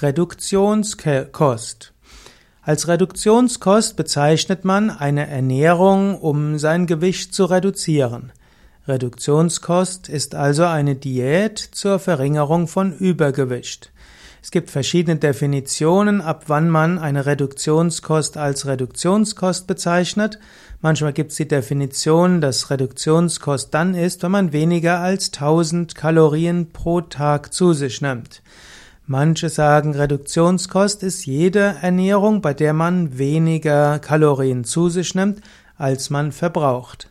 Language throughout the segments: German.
Reduktionskost. Als Reduktionskost bezeichnet man eine Ernährung, um sein Gewicht zu reduzieren. Reduktionskost ist also eine Diät zur Verringerung von Übergewicht. Es gibt verschiedene Definitionen, ab wann man eine Reduktionskost als Reduktionskost bezeichnet. Manchmal gibt es die Definition, dass Reduktionskost dann ist, wenn man weniger als 1000 Kalorien pro Tag zu sich nimmt. Manche sagen, Reduktionskost ist jede Ernährung, bei der man weniger Kalorien zu sich nimmt, als man verbraucht.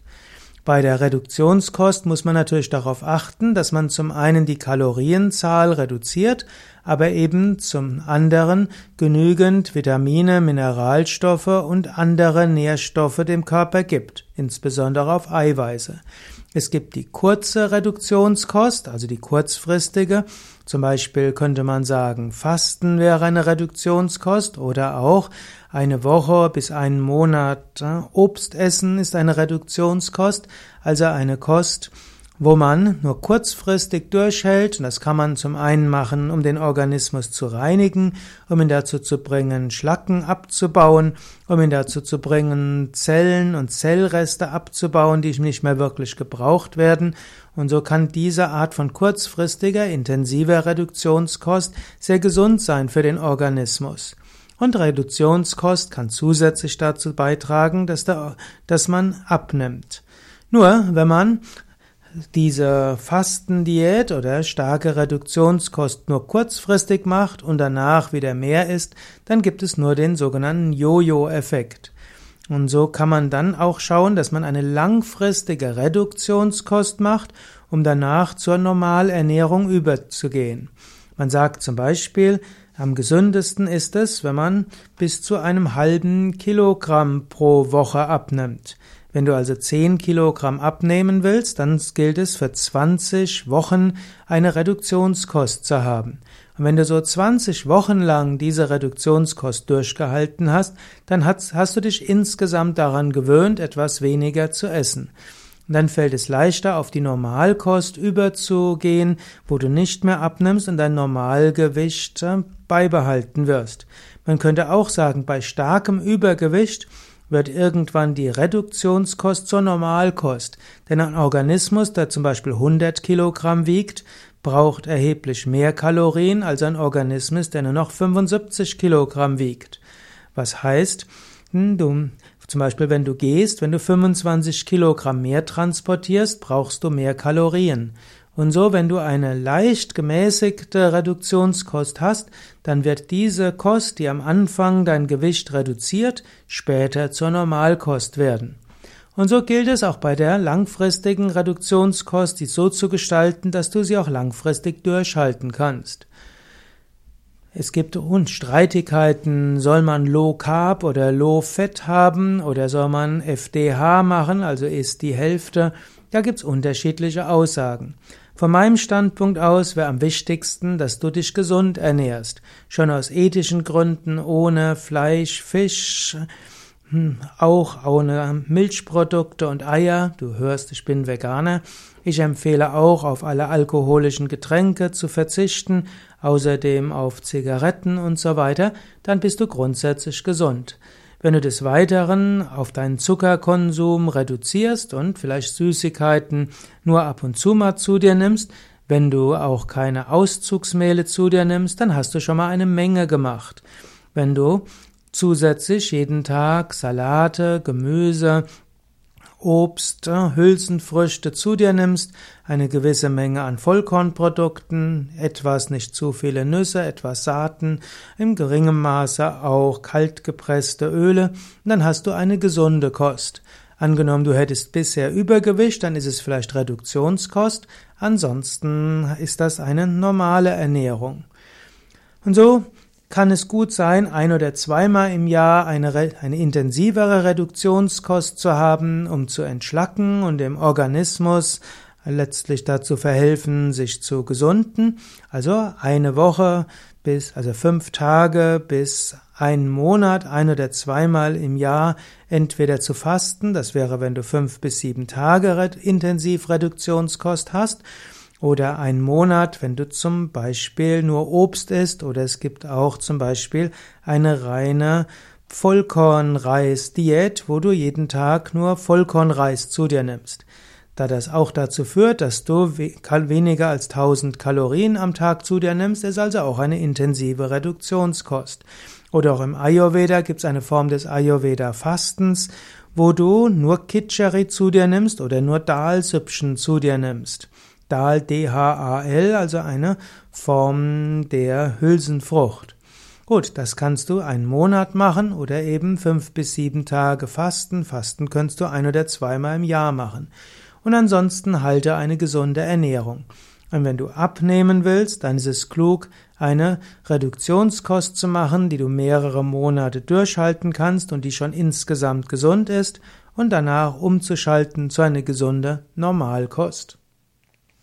Bei der Reduktionskost muss man natürlich darauf achten, dass man zum einen die Kalorienzahl reduziert, aber eben zum anderen genügend Vitamine, Mineralstoffe und andere Nährstoffe dem Körper gibt, insbesondere auf Eiweiße. Es gibt die kurze Reduktionskost, also die kurzfristige. Zum Beispiel könnte man sagen, Fasten wäre eine Reduktionskost oder auch eine Woche bis einen Monat Obst essen ist eine Reduktionskost, also eine Kost, wo man nur kurzfristig durchhält, und das kann man zum einen machen, um den Organismus zu reinigen, um ihn dazu zu bringen, Schlacken abzubauen, um ihn dazu zu bringen, Zellen und Zellreste abzubauen, die nicht mehr wirklich gebraucht werden, und so kann diese Art von kurzfristiger, intensiver Reduktionskost sehr gesund sein für den Organismus. Und Reduktionskost kann zusätzlich dazu beitragen, dass, der, dass man abnimmt. Nur, wenn man diese Fastendiät oder starke Reduktionskost nur kurzfristig macht und danach wieder mehr isst, dann gibt es nur den sogenannten Jojo-Effekt. Und so kann man dann auch schauen, dass man eine langfristige Reduktionskost macht, um danach zur Normalernährung überzugehen. Man sagt zum Beispiel, am gesündesten ist es, wenn man bis zu einem halben Kilogramm pro Woche abnimmt. Wenn du also 10 Kilogramm abnehmen willst, dann gilt es für 20 Wochen eine Reduktionskost zu haben. Und wenn du so 20 Wochen lang diese Reduktionskost durchgehalten hast, dann hast, hast du dich insgesamt daran gewöhnt, etwas weniger zu essen. Und dann fällt es leichter, auf die Normalkost überzugehen, wo du nicht mehr abnimmst und dein Normalgewicht äh, beibehalten wirst. Man könnte auch sagen, bei starkem Übergewicht wird irgendwann die Reduktionskost zur Normalkost. Denn ein Organismus, der zum Beispiel 100 Kilogramm wiegt, braucht erheblich mehr Kalorien als ein Organismus, der nur noch 75 Kilogramm wiegt. Was heißt, hm, du, zum Beispiel wenn du gehst, wenn du 25 Kilogramm mehr transportierst, brauchst du mehr Kalorien. Und so, wenn du eine leicht gemäßigte Reduktionskost hast, dann wird diese Kost, die am Anfang dein Gewicht reduziert, später zur Normalkost werden. Und so gilt es auch bei der langfristigen Reduktionskost, die so zu gestalten, dass du sie auch langfristig durchhalten kannst. Es gibt Streitigkeiten, soll man Low Carb oder Low Fett haben oder soll man FDH machen, also ist die Hälfte. Da gibt's unterschiedliche Aussagen. Von meinem Standpunkt aus wäre am wichtigsten, dass du dich gesund ernährst. Schon aus ethischen Gründen, ohne Fleisch, Fisch, hm, auch ohne Milchprodukte und Eier. Du hörst, ich bin Veganer. Ich empfehle auch, auf alle alkoholischen Getränke zu verzichten, außerdem auf Zigaretten und so weiter. Dann bist du grundsätzlich gesund. Wenn du des Weiteren auf deinen Zuckerkonsum reduzierst und vielleicht Süßigkeiten nur ab und zu mal zu dir nimmst, wenn du auch keine Auszugsmehle zu dir nimmst, dann hast du schon mal eine Menge gemacht. Wenn du zusätzlich jeden Tag Salate, Gemüse, Obst, äh, Hülsenfrüchte zu dir nimmst, eine gewisse Menge an Vollkornprodukten, etwas nicht zu viele Nüsse, etwas Saaten, im geringen Maße auch kaltgepresste Öle, dann hast du eine gesunde Kost. Angenommen, du hättest bisher Übergewicht, dann ist es vielleicht Reduktionskost, ansonsten ist das eine normale Ernährung. Und so kann es gut sein, ein oder zweimal im Jahr eine, eine intensivere Reduktionskost zu haben, um zu entschlacken und dem Organismus letztlich dazu verhelfen, sich zu gesunden. Also eine Woche bis, also fünf Tage bis einen Monat, ein oder zweimal im Jahr entweder zu fasten. Das wäre, wenn du fünf bis sieben Tage intensiv Reduktionskost hast Oder ein Monat, wenn du zum Beispiel nur Obst isst, oder es gibt auch zum Beispiel eine reine Vollkornreis-Diät, wo du jeden Tag nur Vollkornreis zu dir nimmst. Da das auch dazu führt, dass du weniger als 1000 Kalorien am Tag zu dir nimmst, ist also auch eine intensive Reduktionskost. Oder auch im Ayurveda gibt es eine Form des Ayurveda-Fastens, wo du nur Kitchari zu dir nimmst oder nur Dalsüppchen zu dir nimmst. Dal, D-H-A-L, also eine Form der Hülsenfrucht. Gut, das kannst du einen Monat machen oder eben fünf bis sieben Tage fasten. Fasten kannst du ein oder zweimal im Jahr machen. Und ansonsten halte eine gesunde Ernährung. Und wenn du abnehmen willst, dann ist es klug, eine Reduktionskost zu machen, die du mehrere Monate durchhalten kannst und die schon insgesamt gesund ist, und danach umzuschalten zu einer gesunde Normalkost.